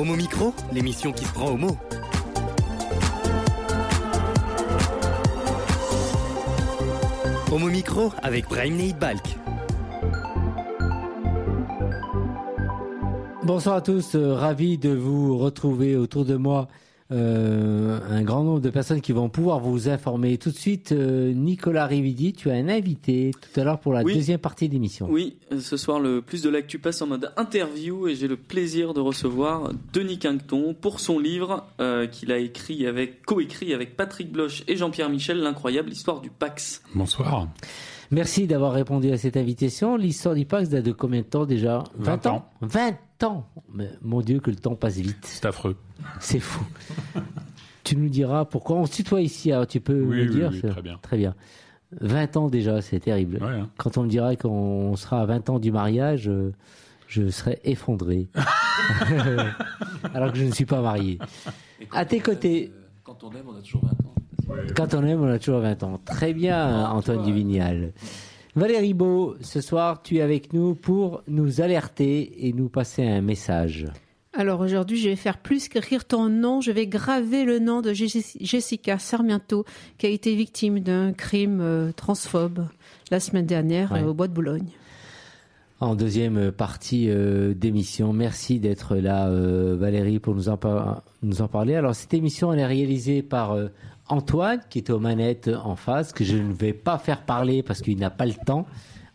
Homo Micro, l'émission qui se prend au mot. Homo Micro avec Brahim Balk. Bonsoir à tous, euh, ravi de vous retrouver autour de moi. Euh, un grand nombre de personnes qui vont pouvoir vous informer. Tout de suite, euh, Nicolas Rividi, tu as un invité tout à l'heure pour la Oui. deuxième partie d'émission. Oui, euh, ce soir, le plus de l'actu passe en mode interview et j'ai le plaisir de recevoir Denis Quinqueton pour son livre euh, qu'il a écrit avec, coécrit avec Patrick Bloch et Jean-Pierre Michel, l'incroyable histoire du Pax. Bonsoir. Merci d'avoir répondu à cette invitation. L'histoire du Pax date de combien de temps déjà? 20 ans. 20 ans Mais Mon Dieu, que le temps passe vite. C'est affreux. C'est fou. tu nous diras pourquoi on se tutoie ici, alors tu peux Oui, me oui, dire oui, très bien. Très bien. 20 ans déjà, c'est terrible. Ouais, hein. Quand on me dira qu'on sera à 20 ans du mariage, euh, je serai effondré. Alors que je ne suis pas marié. À tes côtés, Quand on aime, on a toujours 20 ans. quand on aime, on a toujours 20 ans. Très bien, Antoine Duvignal. Valérie Beau, ce soir, tu es avec nous pour nous alerter et nous passer un message. Alors aujourd'hui, je vais faire plus qu'écrire ton nom, je vais graver le nom de Jess- Jessica Sarmiento, qui a été victime d'un crime euh, transphobe la semaine dernière Ouais. euh, au Bois de Boulogne. En deuxième partie euh, d'émission, merci d'être là, euh, Valérie, pour nous en, par- nous en parler. Alors, cette émission, elle est réalisée par euh, Antoine, qui est aux manettes en face, que je ne vais pas faire parler parce qu'il n'a pas le temps.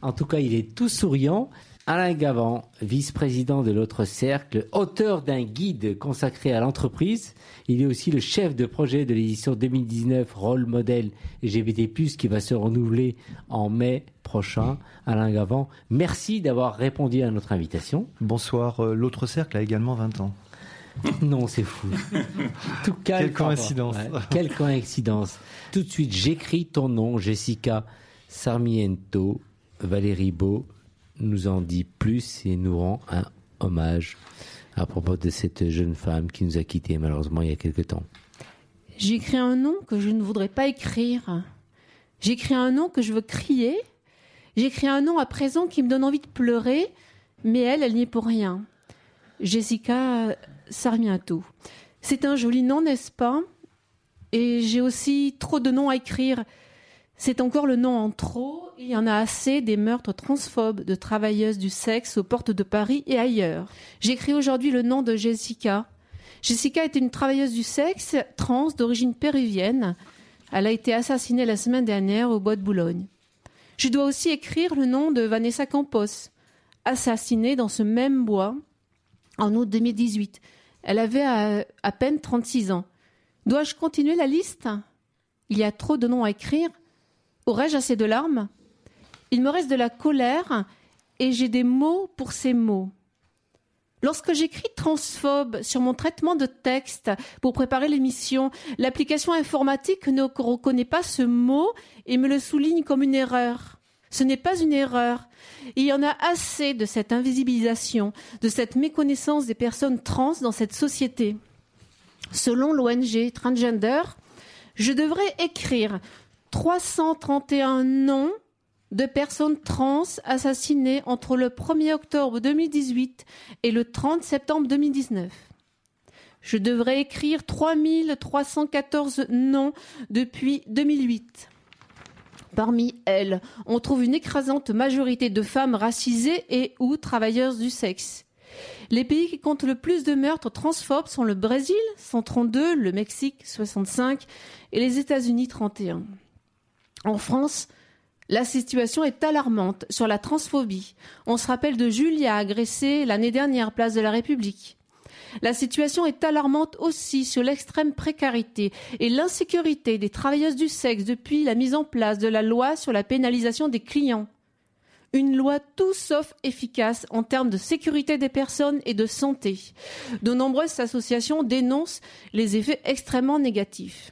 En tout cas, il est tout souriant. Alain Gavant, vice-président de l'autre cercle, auteur d'un guide consacré à l'entreprise. Il est aussi le chef de projet de l'édition 2019 Rôle Modèle LGBT+, qui va se renouveler en mai prochain. Alain Gavant, merci d'avoir répondu à notre invitation. Bonsoir, euh, l'autre cercle a également 20 ans. Non, c'est fou. Tout calme, Quelle coïncidence. Ouais, quelle coïncidence. Tout de suite, j'écris ton nom, Jessica Sarmiento. Valérie Beau nous en dit plus et nous rend un hommage à propos de cette jeune femme qui nous a quittés malheureusement il y a quelque temps. J'écris un nom que je ne voudrais pas écrire. J'écris un nom que je veux crier. J'écris un nom à présent qui me donne envie de pleurer, mais elle, elle n'y est pour rien. Jessica Sarmiento. C'est un joli nom, n'est-ce pas? Et j'ai aussi trop de noms à écrire. C'est encore le nom en trop. Il y en a assez des meurtres transphobes de travailleuses du sexe aux portes de Paris et ailleurs. J'écris aujourd'hui le nom de Jessica. Jessica était une travailleuse du sexe trans d'origine péruvienne. Elle a été assassinée la semaine dernière au bois de Boulogne. Je dois aussi écrire le nom de Vanessa Campos, assassinée dans ce même bois en août 2018. Elle avait à, à peine 36 ans. Dois-je continuer la liste? Il y a trop de noms à écrire. Aurais-je assez de larmes? Il me reste de la colère et j'ai des mots pour ces mots. Lorsque j'écris transphobe sur mon traitement de texte pour préparer l'émission, l'application informatique ne reconnaît pas ce mot et me le souligne comme une erreur. Ce n'est pas une erreur. Il y en a assez de cette invisibilisation, de cette méconnaissance des personnes trans dans cette société. Selon l'ONG Transgender, je devrais écrire 331 noms de personnes trans assassinées entre le 1er octobre 2018 et le 30 septembre 2019. Je devrais écrire 3314 noms depuis 2008. Parmi elles, on trouve une écrasante majorité de femmes racisées et ou travailleuses du sexe. Les pays qui comptent le plus de meurtres transphobes sont le Brésil, 132, le Mexique, 65 et les États-Unis, 31. En France, la situation est alarmante sur la transphobie. On se rappelle de Julia agressée l'année dernière, place de la République. La situation est alarmante aussi sur l'extrême précarité et l'insécurité des travailleuses du sexe depuis la mise en place de la loi sur la pénalisation des clients. Une loi tout sauf efficace en termes de sécurité des personnes et de santé. De nombreuses associations dénoncent les effets extrêmement négatifs.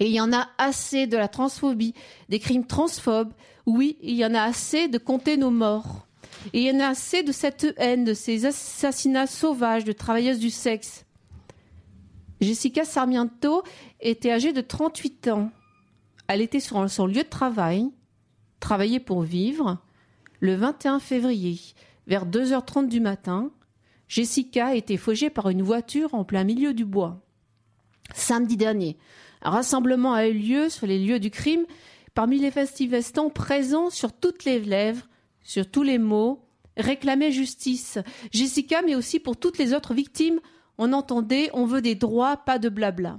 Et il y en a assez de la transphobie, des crimes transphobes. Oui, il y en a assez de compter nos morts. Et il y en a assez de cette haine, de ces assassinats sauvages de travailleuses du sexe. Jessica Sarmiento était âgée de 38 ans. Elle était sur son lieu de travail, travaillait pour vivre, le 21 février, vers 2h30 du matin. Jessica a été fauchée par une voiture en plein milieu du bois. Samedi dernier, un rassemblement a eu lieu sur les lieux du crime parmi les festivestants présents sur toutes les lèvres, sur tous les mots, réclamaient justice. Jessica, mais aussi pour toutes les autres victimes, on entendait on veut des droits, pas de blabla.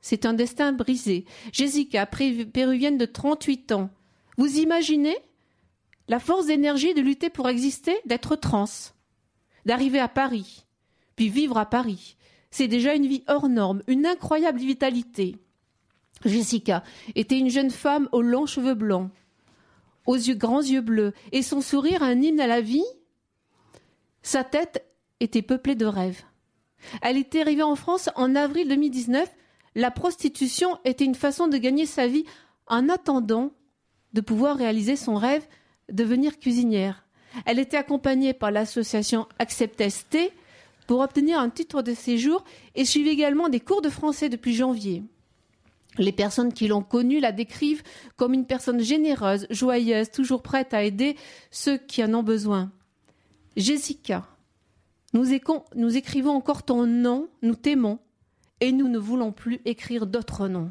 C'est un destin brisé. Jessica, péruvienne de 38 ans. Vous imaginez la force d'énergie de lutter pour exister, d'être trans, d'arriver à Paris, puis vivre à Paris. C'est déjà une vie hors norme, une incroyable vitalité. Jessica était une jeune femme aux longs cheveux blancs, aux grands yeux bleus, et son sourire un hymne à la vie. Sa tête était peuplée de rêves. Elle était arrivée en France en avril 2019. La prostitution était une façon de gagner sa vie en attendant de pouvoir réaliser son rêve devenir cuisinière. Elle était accompagnée par l'association Accept pour obtenir un titre de séjour et suivait également des cours de français depuis janvier. Les personnes qui l'ont connue la décrivent comme une personne généreuse, joyeuse, toujours prête à aider ceux qui en ont besoin. Jessica, nous, nous écrivons encore ton nom, nous t'aimons, et nous ne voulons plus écrire d'autres noms.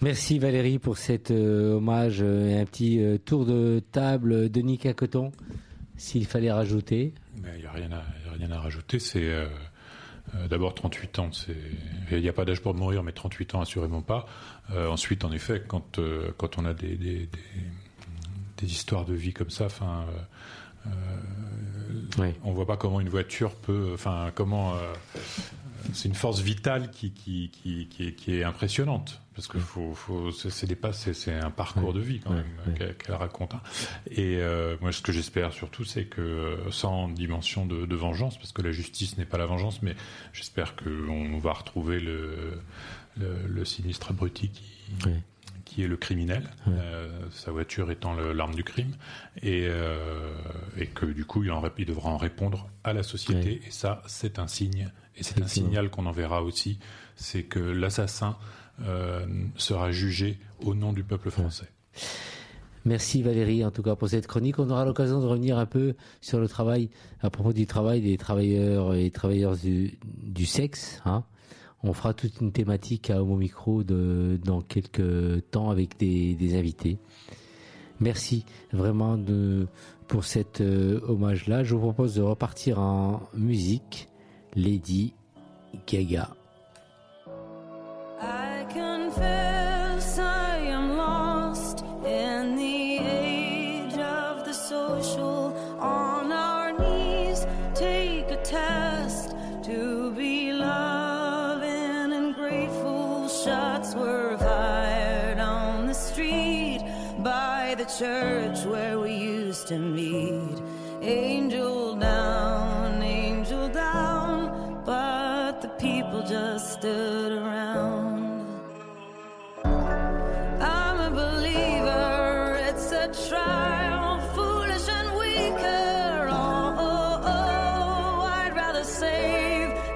Merci Valérie pour cet euh, hommage euh, et un petit euh, tour de table de Nick Coton, s'il fallait rajouter. Il n'y a, rien à rajouter. C'est d'abord 38 ans. Il n'y a pas d'âge pour mourir, mais 38 ans assurément pas. ensuite, en effet, quand, quand on a des, des, histoires de vie comme ça, enfin. On voit pas comment une voiture peut, enfin comment c'est une force vitale qui, qui, qui, qui, est, impressionnante. Parce que faut, faut, c'est, un parcours de vie quand même qu'elle, raconte. Hein. Et euh, moi, ce que j'espère surtout, c'est que sans dimension de, vengeance, parce que la justice n'est pas la vengeance, mais j'espère qu'on va retrouver le, le, sinistre abruti qui, qui est le criminel, euh, sa voiture étant l'arme du crime, et, euh, et que du coup, il, en, il devra en répondre à la société. Et ça, c'est un signe et c'est un signal qu'on enverra aussi, c'est que l'assassin euh, sera jugé au nom du peuple français. Merci Valérie, en tout cas pour cette chronique. On aura l'occasion de revenir un peu sur le travail, à propos du travail des travailleurs et travailleurs du, sexe. Hein. On fera toute une thématique à Homo Micro de, dans quelques temps avec des, invités. Merci vraiment de, pour cet euh, hommage-là. Je vous propose de repartir en musique. Lady Gaga. I confess I am lost in the age of the social. On our knees, take a test to be and grateful. Shots were fired on the street by the church where we used to meet.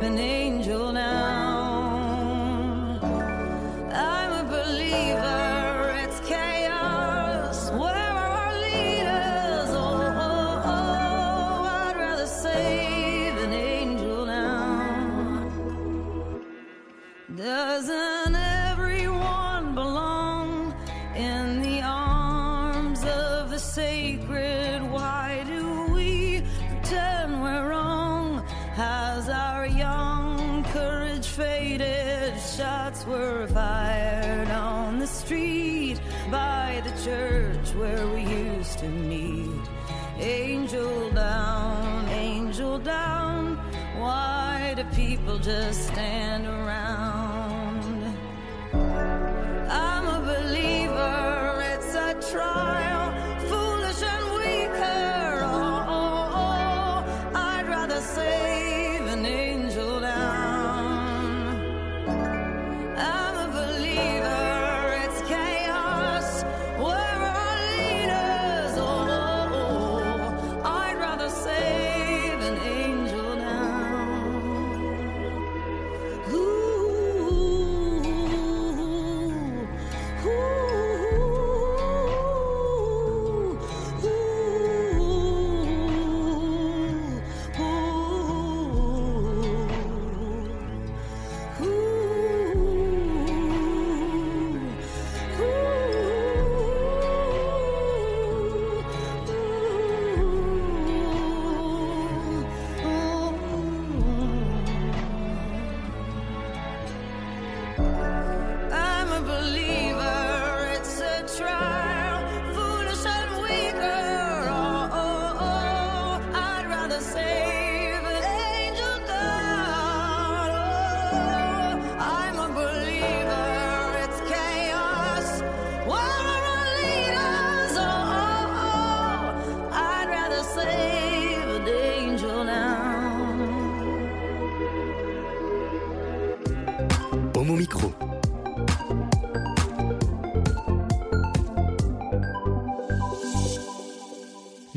happening.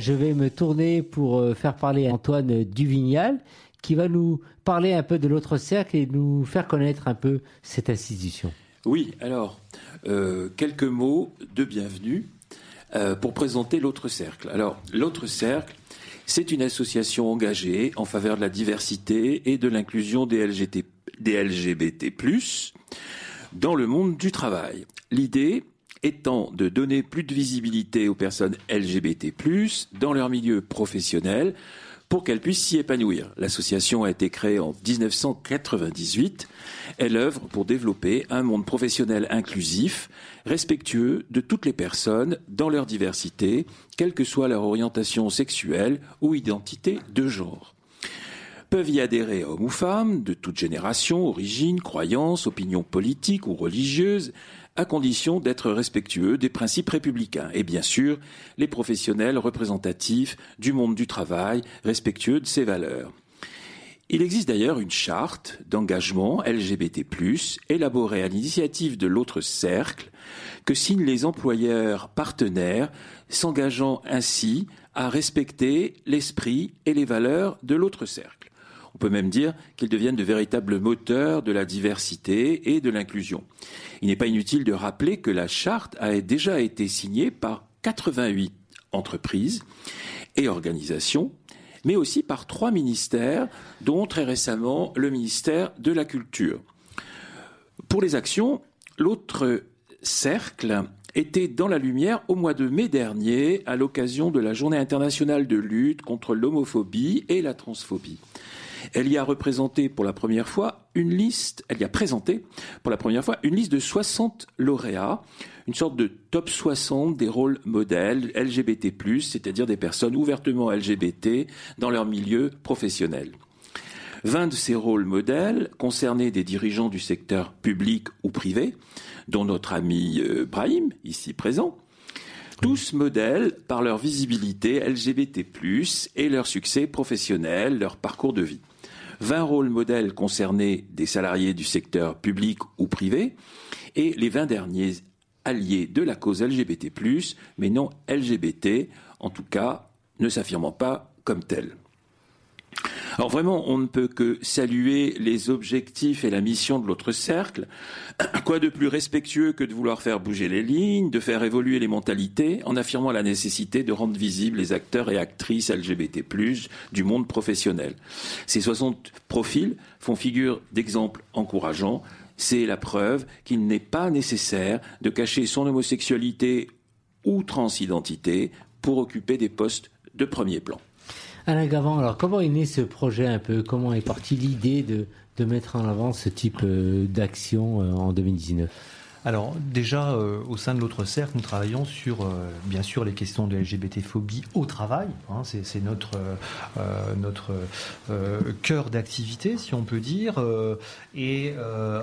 Je vais me tourner pour euh, faire parler Antoine Duvignal, qui va nous parler un peu de l'autre cercle et nous faire connaître un peu cette institution. Oui, alors, euh, quelques mots de bienvenue euh, pour présenter l'autre cercle. Alors, l'autre cercle, c'est une association engagée en faveur de la diversité et de l'inclusion des, des LGBT+, dans le monde du travail. L'idée étant de donner plus de visibilité aux personnes LGBT+, dans leur milieu professionnel, pour qu'elles puissent s'y épanouir. L'association a été créée en 1998. Elle œuvre pour développer un monde professionnel inclusif, respectueux de toutes les personnes dans leur diversité, quelle que soit leur orientation sexuelle ou identité de genre. Peuvent y adhérer hommes ou femmes, de toute génération, origine, croyance, opinion politique ou religieuse, à condition d'être respectueux des principes républicains et bien sûr les professionnels représentatifs du monde du travail, respectueux de ces valeurs. Il existe d'ailleurs une charte d'engagement LGBT+, élaborée à l'initiative de l'autre cercle, que signent les employeurs partenaires, s'engageant ainsi à respecter l'esprit et les valeurs de l'autre cercle. On peut même dire qu'ils deviennent de véritables moteurs de la diversité et de l'inclusion. Il n'est pas inutile de rappeler que la charte a déjà été signée par 88 entreprises et organisations, mais aussi par trois ministères, dont très récemment le ministère de la Culture. Pour les actions, l'autre cercle était dans la lumière au mois de mai dernier à l'occasion de la Journée internationale de lutte contre l'homophobie et la transphobie. Elle y a représenté pour la première fois une liste, elle y a présenté pour la première fois une liste de 60 lauréats, une sorte de top 60 des rôles modèles LGBT+, c'est-à-dire des personnes ouvertement LGBT dans leur milieu professionnel. 20 de ces rôles modèles concernaient des dirigeants du secteur public ou privé, dont notre ami euh, Brahim, ici présent, tous modèles par leur visibilité LGBT+, et leur succès professionnel, leur parcours de vie. 20 rôles modèles concernés des salariés du secteur public ou privé, et les 20 derniers alliés de la cause LGBT+, mais non LGBT, en tout cas ne s'affirmant pas comme tels. Alors vraiment, on ne peut que saluer les objectifs et la mission de l'autre cercle. Quoi de plus respectueux que de vouloir faire bouger les lignes, de faire évoluer les mentalités, en affirmant la nécessité de rendre visibles les acteurs et actrices LGBT+, du monde professionnel. Ces 60 profils font figure d'exemples encourageants. C'est la preuve qu'il n'est pas nécessaire de cacher son homosexualité ou transidentité pour occuper des postes de premier plan. Alain Gavant, alors comment est né ce projet un peu? Comment est partie l'idée de, de mettre en avant ce type euh, d'action euh, en 2019 alors déjà, euh, au sein de l'autre cercle, nous travaillons sur, bien sûr, les questions de LGBT-phobie au travail. Hein, c'est notre, euh, notre cœur d'activité, si on peut dire. et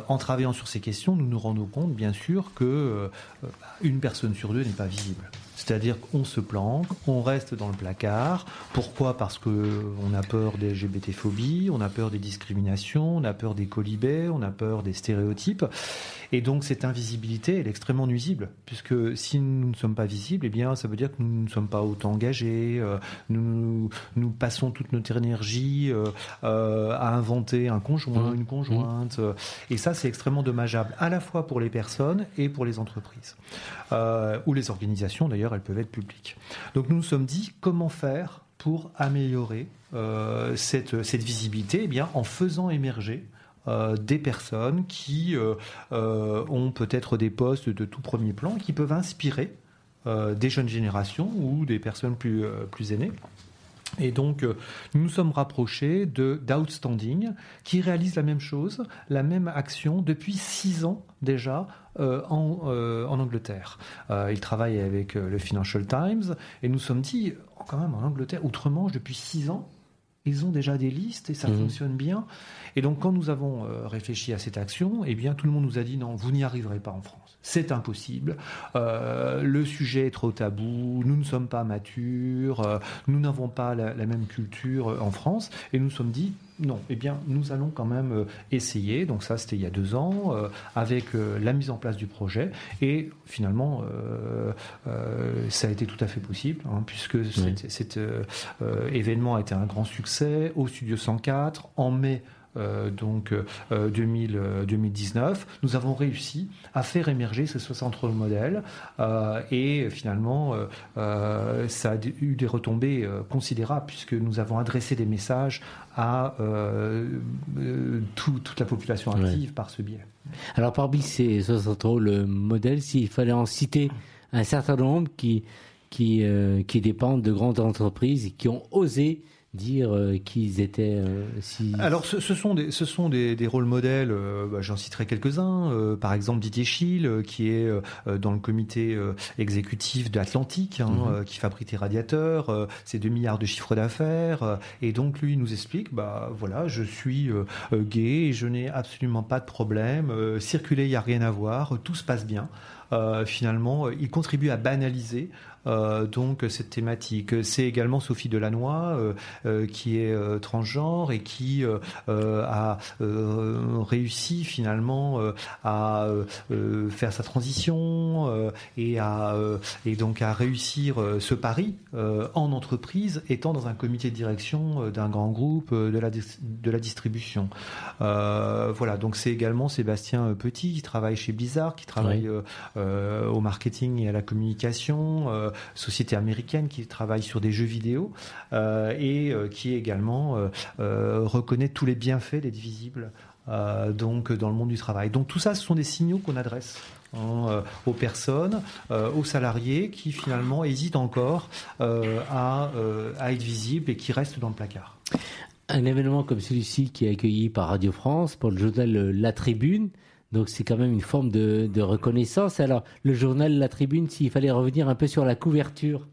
en travaillant sur ces questions, nous nous rendons compte, bien sûr, que une personne sur deux n'est pas visible. C'est-à-dire qu'on se planque, on reste dans le placard. Pourquoi? Parce qu'on a peur des LGBT-phobies, on a peur des discriminations, on a peur des colibets, on a peur des stéréotypes. Et donc cette invisibilité, elle est extrêmement nuisible, puisque si nous ne sommes pas visibles, eh bien ça veut dire que nous ne sommes pas autant engagés, euh, nous, nous passons toute notre énergie euh, euh, à inventer un conjoint, Mmh. une conjointe. Et ça, c'est extrêmement dommageable, à la fois pour les personnes et pour les entreprises. Euh, ou les organisations, d'ailleurs, elles peuvent être publiques. Donc nous nous sommes dit, comment faire pour améliorer euh, cette, visibilité eh bien, En faisant émerger euh, des personnes qui euh, ont peut-être des postes de tout premier plan, qui peuvent inspirer des jeunes générations ou des personnes plus aînées. Et donc, euh, nous nous sommes rapprochés de d'Outstanding, qui réalise la même chose, la même action depuis six ans déjà euh, en, euh, en Angleterre. Euh, il travaille avec le Financial Times, et nous sommes dit, oh, quand même, en Angleterre, outre-Manche, depuis six ans, ils ont déjà des listes et ça Mhm. fonctionne bien. Et donc, quand nous avons réfléchi à cette action, eh bien, tout le monde nous a dit non, vous n'y arriverez pas en France. C'est impossible. Euh, le sujet est trop tabou. Nous ne sommes pas matures. euh, nous n'avons pas la, la même culture euh, en France. Et nous nous sommes dit non. Eh bien, nous allons quand même essayer. Donc ça, c'était il y a deux ans, euh, avec la mise en place du projet. Et finalement, ça a été tout à fait possible, hein, puisque cet, cet, événement a été un grand succès au Studio 104 en mai. Euh, donc euh, 2000, euh, 2019, nous avons réussi à faire émerger ces 60 rôles modèles euh, et finalement euh, euh, ça a eu des retombées euh, considérables puisque nous avons adressé des messages à euh, euh, tout- toute la population Ouais. active par ce biais. Alors parmi ces 60 rôles modèles, s'il fallait en citer un certain nombre qui, qui, euh, qui dépendent de grandes entreprises et qui ont osé dire euh, qu'ils étaient euh, si... Alors, ce, ce sont des, ce sont des, des rôles modèles. euh, bah, J'en citerai quelques-uns. euh, par exemple, Didier Schill, qui est dans le comité exécutif de Atlantique, hein, Mhm. qui fabrique des radiateurs. c'est 2 milliards de chiffre d'affaires. et donc, lui, nous explique, bah voilà, je suis gay et je n'ai absolument pas de problème. circuler, il n'y a rien à voir. Tout se passe bien. Euh, finalement, il contribue à banaliser donc cette thématique. C'est également Sophie Delannoy euh, euh, qui est euh, transgenre et qui euh, euh, a euh, réussi finalement euh, à euh, euh, faire sa transition euh, et à euh, et donc à réussir euh, ce pari euh, en entreprise, étant dans un comité de direction euh, d'un grand groupe euh, de la de la distribution. Euh, voilà, donc c'est également Sébastien euh, Petit qui travaille chez Blizzard, qui travaille Oui. euh, euh, au marketing et à la communication, euh, société américaine qui travaille sur des jeux vidéo euh, et euh, qui également euh, euh, reconnaît tous les bienfaits des divisibles euh, donc dans le monde du travail. Donc tout ça, ce sont des signaux qu'on adresse hein, euh, aux personnes, euh, aux salariés qui finalement hésitent encore euh, à, euh, à être visibles et qui restent dans le placard. un événement comme celui-ci qui est accueilli par Radio France pour le journal euh, La Tribune. Donc c'est quand même une forme de, de reconnaissance. Alors le journal La Tribune, s'il fallait revenir un peu sur la couverture,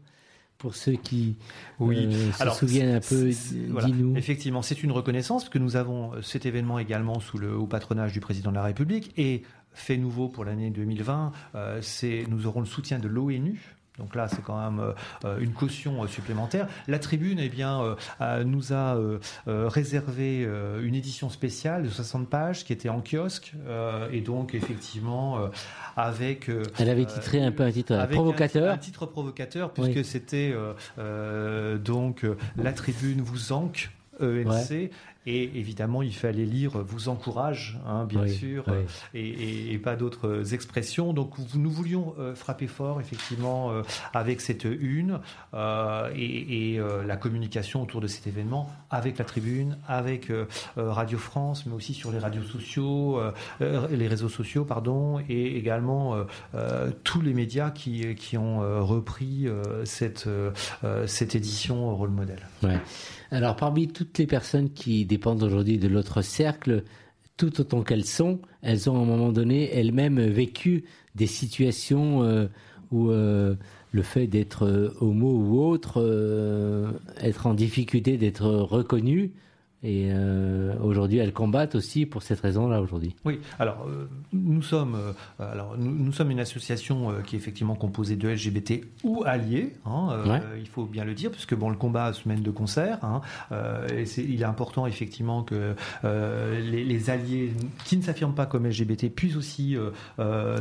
pour ceux qui euh, se souviennent un peu, voilà. dis-nous. Effectivement, c'est une reconnaissance parce que nous avons euh, cet événement également sous le haut patronage du président de la République et fait nouveau pour l'année 2020, euh, c'est nous aurons le soutien de l'ONU. Donc là, c'est quand même euh, euh, une caution euh, supplémentaire. La tribune, eh bien, nous a réservé une édition spéciale de 60 pages qui était en kiosque et donc effectivement avec. Elle avait titré un peu un titre provocateur. Un, titre provocateur, puisque Oui. c'était euh, donc La Tribune vous enque, ENC. Et évidemment, il fallait lire vous encourage, hein, bien Oui, sûr, oui. euh, et, et- et pas d'autres euh, expressions. Donc, nous voulions euh, frapper fort, effectivement, avec cette une euh, et, et, euh, la communication autour de cet événement avec la tribune, avec euh, Radio France, mais aussi sur les radios sociaux, les réseaux sociaux, pardon, et également tous les médias qui, qui ont repris cette, cette édition rôle modèle. Ouais. Alors, parmi toutes les personnes qui dépendent aujourd'hui de l'autre cercle, tout autant qu'elles sont, elles ont à un moment donné elles-mêmes vécu des situations euh, où euh, le fait d'être euh, homo ou autre, être en difficulté d'être reconnu, et euh, aujourd'hui elles combattent aussi pour cette raison-là aujourd'hui. Oui, alors euh, nous sommes euh, alors nous, nous sommes une association qui est effectivement composée de LGBT ou alliés, hein, Ouais. il faut bien le dire, puisque bon le combat se mène de concert, hein, et il est important effectivement que les, les alliés qui ne s'affirment pas comme LGBT puissent aussi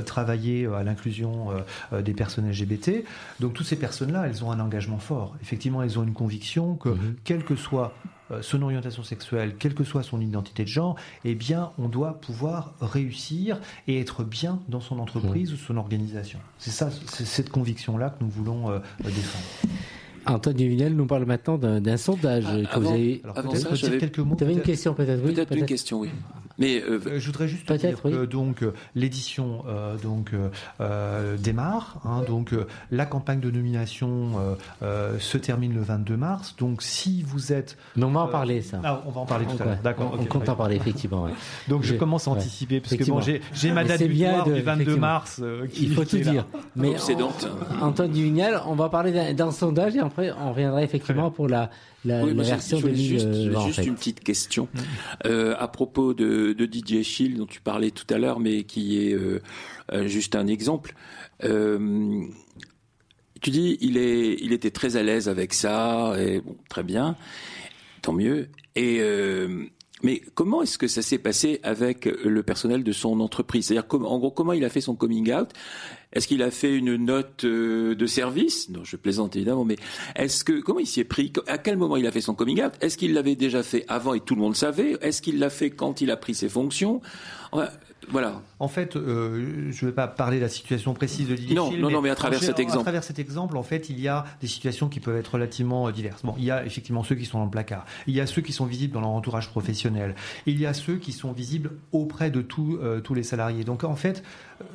travailler à l'inclusion des personnes LGBT. Donc toutes ces personnes-là, elles ont un engagement fort. Effectivement, elles ont une conviction que Mhm. quelle que soit son orientation sexuelle, quelle que soit son identité de genre, eh bien, on doit pouvoir réussir et être bien dans son entreprise ou son organisation. C'est ça, c'est cette conviction-là que nous voulons euh, défendre. Antoine Duvinel nous parle maintenant d'un, sondage Ah, que avant- vous avez. Alors Avant peut-être ça, dire j'avais quelques mots. Tu avais une question peut-être oui, Peut-être une question, oui. Mais euh, Euh, je voudrais juste dire oui. que donc euh, l'édition euh, donc euh, euh, démarre. hein, donc euh, la campagne de nomination euh, euh, se termine le 22 mars. Donc si vous êtes, Mais on va en parler ça. ah, on va en parler tout à l'heure. D'accord. On, on ok, compte en parler effectivement. ouais. Donc je J'ai- commence à ouais. anticiper parce que bon, j'ai j'ai ma date c'est bien butoir de- du 22 effectivement. mars. euh, qui- Il faut qui tout est là. dire. Mais Obsédante. Antoine Duvignal, on va parler d'un, d'un sondage et après on reviendra effectivement pour la, la, Oui, la moi, j'ai- version je voulais 2020 juste, en fait. une petite question Euh, à propos de, de DJ Shield dont tu parlais tout à l'heure, mais qui est euh, euh, juste un exemple. Euh, tu dis il est, il était très à l'aise avec ça et bon, très bien. Tant mieux. Et euh, mais comment est-ce que ça s'est passé avec le personnel de son entreprise? C'est-à-dire, en gros, comment il a fait son coming out? Est-ce qu'il a fait une note euh, de service? Non, je plaisante évidemment, mais est-ce que comment il s'y est pris? À quel moment il a fait son coming out? Est-ce qu'il l'avait déjà fait avant et tout le monde savait? Est-ce qu'il l'a fait quand il a pris ses fonctions? Voilà. En fait, euh, je ne vais pas parler de la situation précise de Lily Non, non, non, mais à travers cet À exemple. travers cet exemple, en fait, il y a des situations qui peuvent être relativement euh, diverses. Bon, il y a effectivement ceux qui sont dans le placard. Il y a ceux qui sont visibles dans leur entourage professionnel. Il y a ceux qui sont visibles auprès de tous euh, tous les salariés. Donc, en fait,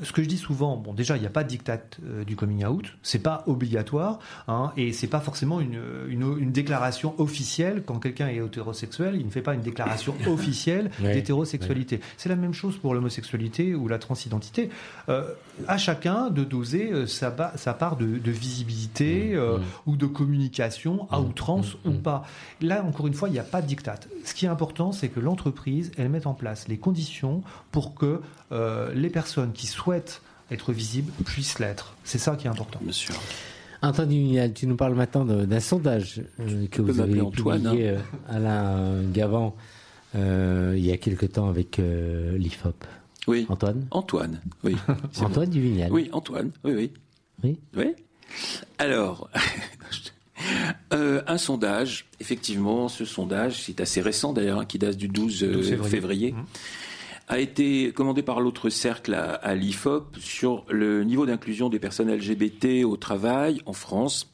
ce que je dis souvent, bon, déjà, il n'y a pas de diktat euh, du coming out. C'est pas obligatoire, hein, et c'est pas forcément une, une, une déclaration officielle quand quelqu'un est hétérosexuel. Il ne fait pas une déclaration officielle Ouais, d'hétérosexualité. C'est la même chose pour l'homosexualité ou la transidentité. Euh, à chacun de doser euh, sa, part de, de visibilité Mmh, euh, mmh. ou de communication à Mmh, outrance mmh, ou pas. Là, encore une fois, il n'y a pas de diktat. Ce qui est important, c'est que l'entreprise, elle mette en place les conditions pour que euh, les personnes qui souhaitent être visibles puissent l'être. C'est ça qui est important. Bien sûr. Antoine Duvignal, tu nous parles maintenant d'un sondage euh, que vous avez Antoine, publié, euh, Alain euh, Gavant, euh, il y a quelque temps avec euh, l'IFOP. Oui. Antoine Antoine. Oui. Antoine Duvignal. Oui, Antoine. Oui, oui. Oui. Oui. Alors, euh, un sondage, effectivement, ce sondage, c'est assez récent d'ailleurs, hein, qui date du 12 euh, 12 février. février, Mhm. A été commandé par l'autre cercle à, l'IFOP sur le niveau d'inclusion des personnes LGBT au travail en France.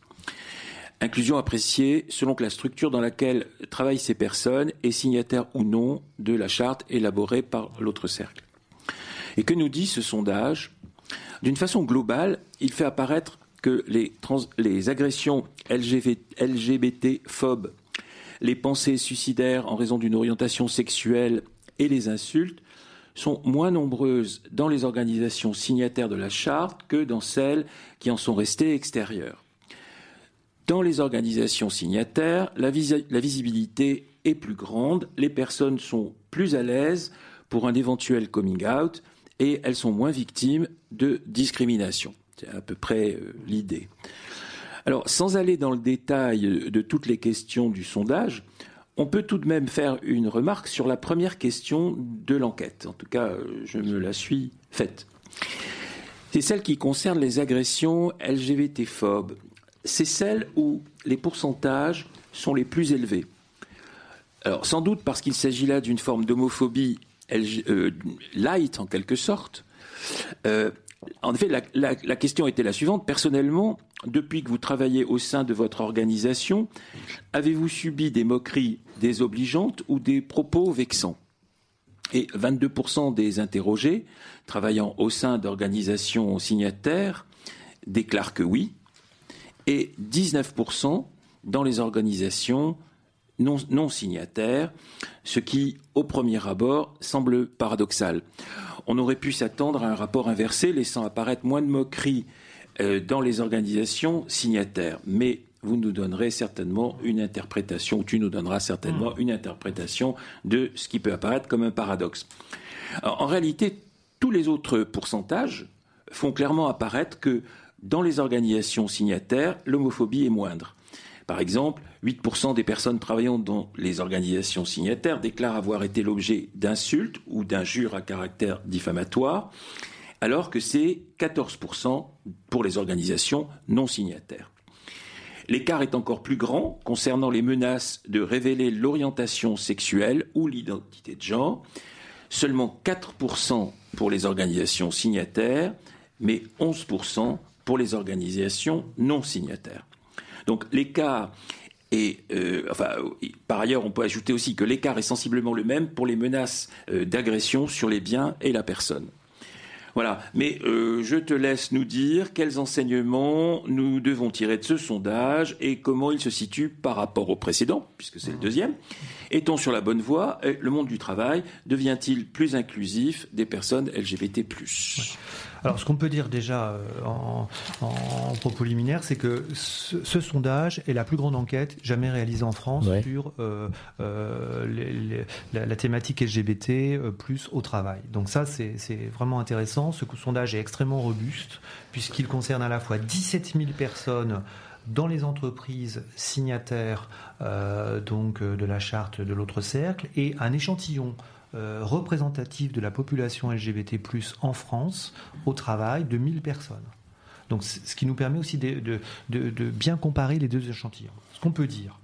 Inclusion appréciée selon que la structure dans laquelle travaillent ces personnes est signataire ou non de la charte élaborée par l'autre cercle. Et que nous dit ce sondage? D'une façon globale, il fait apparaître que les, les agressions LGBT-phobes, les pensées suicidaires en raison d'une orientation sexuelle et les insultes sont moins nombreuses dans les organisations signataires de la charte que dans celles qui en sont restées extérieures. Dans les organisations signataires, la, visi- la visibilité est plus grande, les personnes sont plus à l'aise pour un éventuel coming out et elles sont moins victimes de discrimination. C'est à peu près euh, l'idée. Alors, sans aller dans le détail euh, de toutes les questions du sondage, on peut tout de même faire une remarque sur la première question de l'enquête. En tout cas, euh, je me la suis faite. C'est celle qui concerne les agressions LGBT-phobes. C'est celle où les pourcentages sont les plus élevés. Alors, sans doute parce qu'il s'agit là d'une forme d'homophobie euh, light, en quelque sorte. Euh, en effet, la question était la suivante. Personnellement, depuis que vous travaillez au sein de votre organisation, avez-vous subi des moqueries désobligeantes ou des propos vexants Et 22% des interrogés travaillant au sein d'organisations signataires déclarent que oui, et 19% dans les organisations non, signataires, ce qui, au premier abord, semble paradoxal. On aurait pu s'attendre à un rapport inversé, laissant apparaître moins de moqueries euh, dans les organisations signataires. Mais vous nous donnerez certainement une interprétation, ou tu nous donneras certainement une interprétation de ce qui peut apparaître comme un paradoxe. En réalité, tous les autres pourcentages font clairement apparaître que dans les organisations signataires, l'homophobie est moindre. Par exemple, 8% des personnes travaillant dans les organisations signataires déclarent avoir été l'objet d'insultes ou d'injures à caractère diffamatoire, alors que c'est 14% pour les organisations non signataires. L'écart est encore plus grand concernant les menaces de révéler l'orientation sexuelle ou l'identité de genre. Seulement 4% pour les organisations signataires, mais 11% pour les organisations non signataires. Donc l'écart est, euh, enfin, par ailleurs, on peut ajouter aussi que l'écart est sensiblement le même pour les menaces euh, d'agression sur les biens et la personne. Voilà. Mais euh, je te laisse nous dire quels enseignements nous devons tirer de ce sondage et comment il se situe par rapport au précédent, puisque c'est le deuxième. Est-on sur la bonne voie Et Le monde du travail devient-il plus inclusif des personnes LGBT Alors, ce qu'on peut dire déjà euh, en, en propos liminaire, c'est que ce, ce sondage est la plus grande enquête jamais réalisée en France Ouais. sur euh, euh, les- les- la, la thématique LGBT euh, plus au travail. Donc ça, c'est vraiment intéressant. Ce sondage est extrêmement robuste puisqu'il concerne à la fois 17 000 personnes dans les entreprises signataires donc de la charte de l'autre cercle et un échantillon euh, représentatif de la population LGBT+ en France au travail de 1000 personnes. Donc, ce qui nous permet aussi de, de- de- de bien comparer les deux échantillons. Ce qu'on peut dire,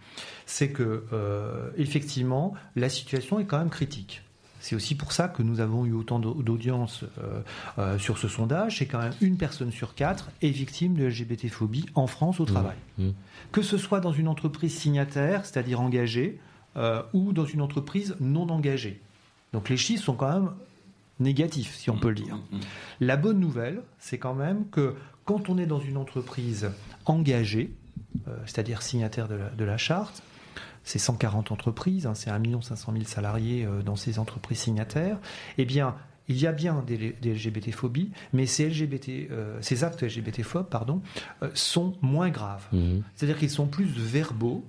c'est que euh, effectivement, la situation est quand même critique. C'est aussi pour ça que nous avons eu autant d'au- d'audience euh, euh, sur ce sondage. C'est quand même une personne sur quatre est victime de LGBT-phobie en France au travail. mmh. Que ce soit dans une entreprise signataire, c'est-à-dire engagée, euh, ou dans une entreprise non engagée. Donc les chiffres sont quand même négatifs, si on peut le dire. La bonne nouvelle, c'est quand même que quand on est dans une entreprise engagée, euh, c'est-à-dire signataire de la, de la charte, c'est 140 entreprises, hein, c'est 1 500 000 salariés euh, dans ces entreprises signataires, eh bien, il y a bien des, des LGBT-phobies, mais ces, LGBT, euh, ces actes LGBT-phobes pardon, sont moins graves. Mhm. C'est-à-dire qu'ils sont plus verbaux,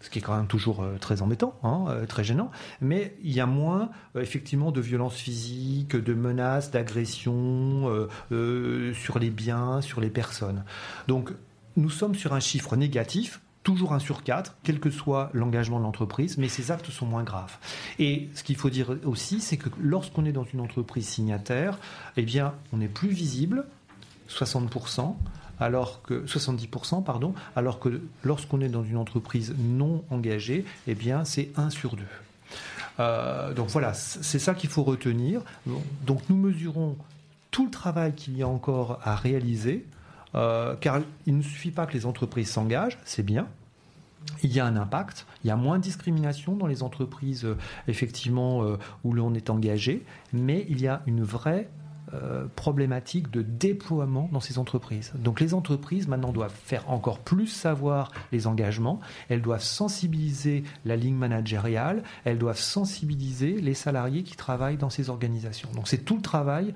ce qui est quand même toujours euh, très embêtant, hein, euh, très gênant, mais il y a moins euh, effectivement de violences physiques, de menaces, d'agressions sur les biens, sur les personnes. Donc nous sommes sur un chiffre négatif, toujours un sur quatre, quel que soit l'engagement de l'entreprise, mais ces actes sont moins graves. Et ce qu'il faut dire aussi, c'est que lorsqu'on est dans une entreprise signataire, eh bien, on est plus visible, 60%, alors que 70%, pardon, alors que lorsqu'on est dans une entreprise non engagée, eh bien, c'est 1 sur 2. Euh, donc voilà, c'est ça qu'il faut retenir. Donc nous mesurons tout le travail qu'il y a encore à réaliser, euh, car il ne suffit pas que les entreprises s'engagent, c'est bien. Il y a un impact, il y a moins de discrimination dans les entreprises euh, effectivement où l'on est engagé, mais il y a une vraie euh, problématique de déploiement dans ces entreprises. Donc les entreprises maintenant doivent faire encore plus savoir les engagements, elles doivent sensibiliser la ligne managériale, elles doivent sensibiliser les salariés qui travaillent dans ces organisations. Donc c'est tout le travail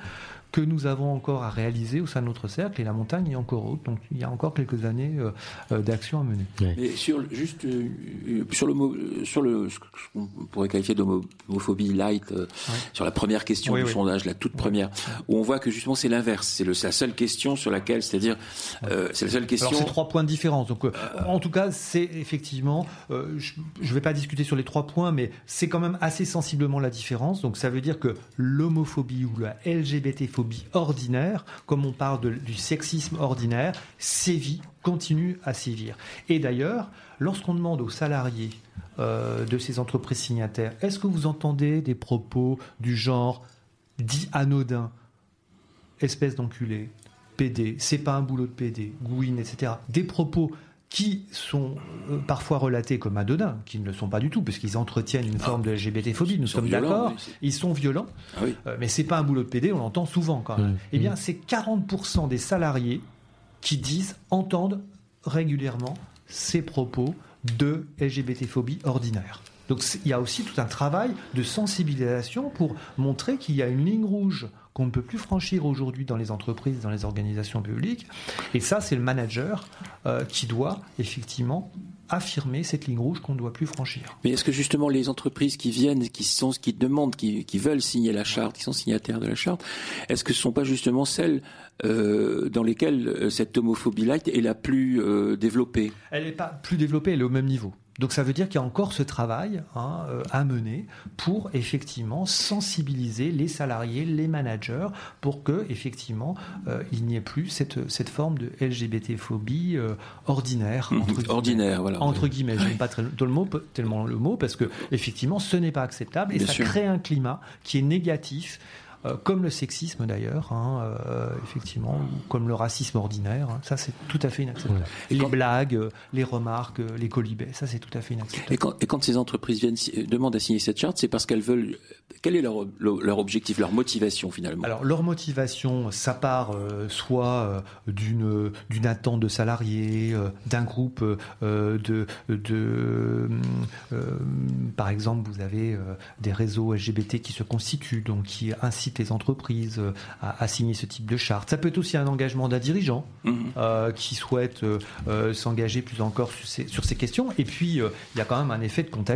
que nous avons encore à réaliser au sein de notre cercle et la montagne est encore haute, donc il y a encore quelques années euh, euh, d'action à mener. Mais sur juste euh, sur le sur le ce qu'on pourrait qualifier d'homophobie light, euh, sur la première question Oui, du oui. sondage, la toute première, où on voit que justement c'est l'inverse, c'est la seule question sur laquelle, c'est-à-dire, euh, c'est la seule question. Alors c'est trois points de différence. Donc euh, en tout cas, c'est effectivement, euh, je ne vais pas discuter sur les trois points, mais c'est quand même assez sensiblement la différence. Donc ça veut dire que l'homophobie ou la Ordinaire, comme on parle du sexisme ordinaire, sévit, continue à sévir. Et d'ailleurs, lorsqu'on demande aux salariés euh, de ces entreprises signataires, est-ce que vous entendez des propos du genre dit anodin espèce d'enculé, PD, c'est pas un boulot de PD, Gouine, etc. Des propos qui sont euh, parfois relatés comme anodins, qui ne le sont pas du tout, parce qu'ils entretiennent une forme de LGBT-phobie, nous sommes d'accord, ils sont violents, Ah oui. euh, mais c'est pas un boulot de PD, on l'entend souvent quand même. Mmh. Eh bien, c'est 40% des salariés qui disent, entendent régulièrement ces propos de LGBT-phobie ordinaire. Donc il y a aussi tout un travail de sensibilisation pour montrer qu'il y a une ligne rouge qu'on ne peut plus franchir aujourd'hui dans les entreprises, dans les organisations publiques. Et ça, c'est le manager euh, qui doit effectivement affirmer cette ligne rouge qu'on ne doit plus franchir. Mais est-ce que justement les entreprises qui viennent, qui sont, qui demandent, qui, qui veulent signer la charte, qui sont signataires de la charte, est-ce que ce ne sont pas justement celles euh, dans lesquelles euh, cette homophobie light est la plus euh, développée? Elle n'est pas plus développée, elle est au même niveau. Donc ça veut dire qu'il y a encore ce travail hein, euh, à mener pour effectivement sensibiliser les salariés, les managers, pour que effectivement euh, il n'y ait plus cette, cette forme de LGBT-phobie euh, ordinaire. entre guillemets. Ordinaire, voilà. Entre guillemets, je n'aime pas très- le mot, tellement le mot parce que effectivement ce n'est pas acceptable et Bien ça sûr. crée un climat qui est négatif. Euh, comme le sexisme d'ailleurs, hein, euh, effectivement, ou comme le racisme ordinaire, hein, ça c'est tout à fait inacceptable. Et les blagues, euh, les remarques, les colibets, ça c'est tout à fait inacceptable. Et quand, et quand ces entreprises viennent demandent à signer cette charte, c'est parce qu'elles veulent. Quel est leur, objectif, leur motivation finalement? Alors leur motivation, ça part euh, soit d'une d'une attente de salariés, d'un groupe euh, de de euh, par exemple vous avez des réseaux LGBT qui se constituent donc qui incitent les entreprises euh, à, à signer ce type de charte. Ça peut être aussi un engagement d'un dirigeant Mhm. euh, qui souhaite euh, s'engager plus encore sur ces, sur ces questions. Et puis, il y a quand même un effet de contagion.